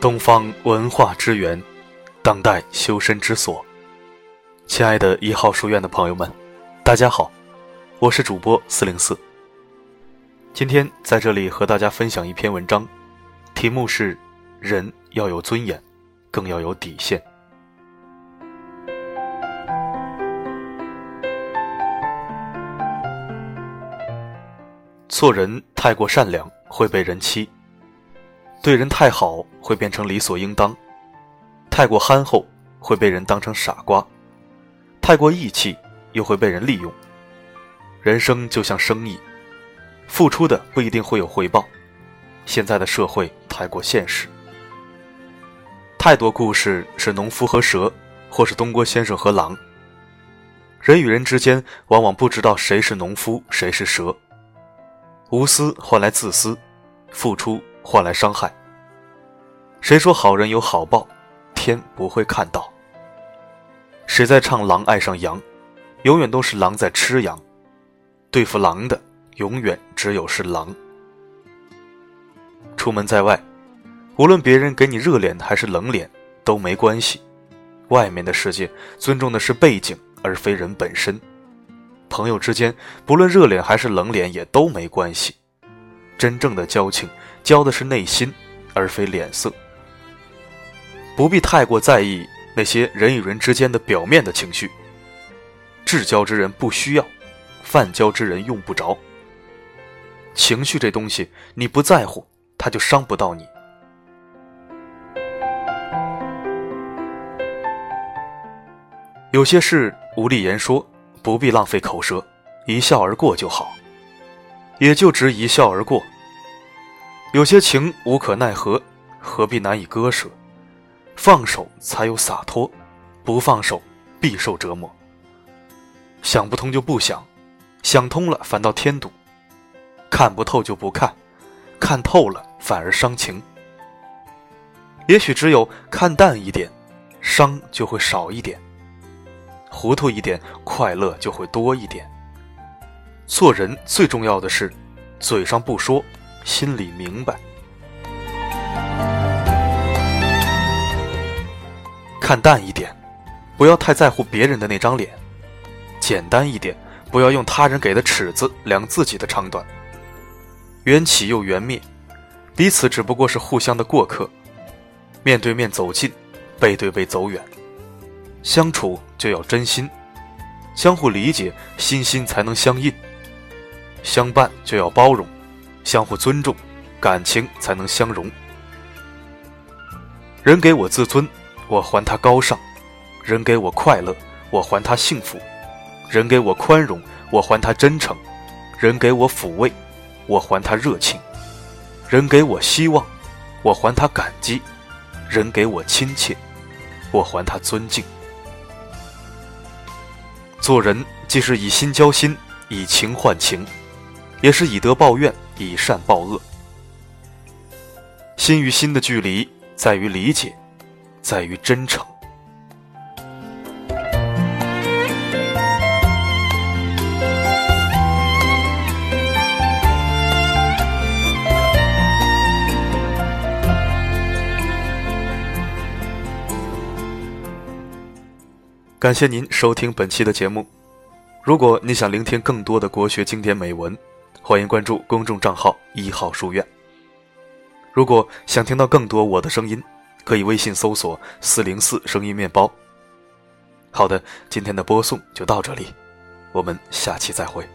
东方文化之源，当代修身之所。亲爱的一号书院的朋友们，大家好，我是主播四零四。今天在这里和大家分享一篇文章，题目是“人要有尊严，更要有底线”。做人太过善良会被人欺。对人太好会变成理所应当，太过憨厚会被人当成傻瓜，太过义气又会被人利用。人生就像生意，付出的不一定会有回报。现在的社会太过现实，太多故事是农夫和蛇，或是东郭先生和狼。人与人之间往往不知道谁是农夫，谁是蛇。无私换来自私，付出。换来伤害。谁说好人有好报？天不会看到。谁在唱狼爱上羊？永远都是狼在吃羊。对付狼的，永远只有是狼。出门在外，无论别人给你热脸还是冷脸都没关系。外面的世界尊重的是背景，而非人本身。朋友之间，不论热脸还是冷脸也都没关系。真正的交情。交的是内心，而非脸色。不必太过在意那些人与人之间的表面的情绪。至交之人不需要，泛交之人用不着。情绪这东西，你不在乎，他就伤不到你。有些事无力言说，不必浪费口舌，一笑而过就好，也就值一笑而过。有些情无可奈何，何必难以割舍？放手才有洒脱，不放手必受折磨。想不通就不想，想通了反倒添堵。看不透就不看，看透了反而伤情。也许只有看淡一点，伤就会少一点；糊涂一点，快乐就会多一点。做人最重要的是，嘴上不说。心里明白，看淡一点，不要太在乎别人的那张脸；简单一点，不要用他人给的尺子量自己的长短。缘起又缘灭，彼此只不过是互相的过客。面对面走近，背对背走远。相处就要真心，相互理解，心心才能相印。相伴就要包容。相互尊重，感情才能相融。人给我自尊，我还他高尚；人给我快乐，我还他幸福；人给我宽容，我还他真诚；人给我抚慰，我还他热情；人给我希望，我还他感激；人给我亲切，我还他尊敬。做人既是以心交心，以情换情，也是以德报怨。以善报恶，心与心的距离在于理解，在于真诚。感谢您收听本期的节目。如果你想聆听更多的国学经典美文。欢迎关注公众账号“一号书院”。如果想听到更多我的声音，可以微信搜索“四零四声音面包”。好的，今天的播送就到这里，我们下期再会。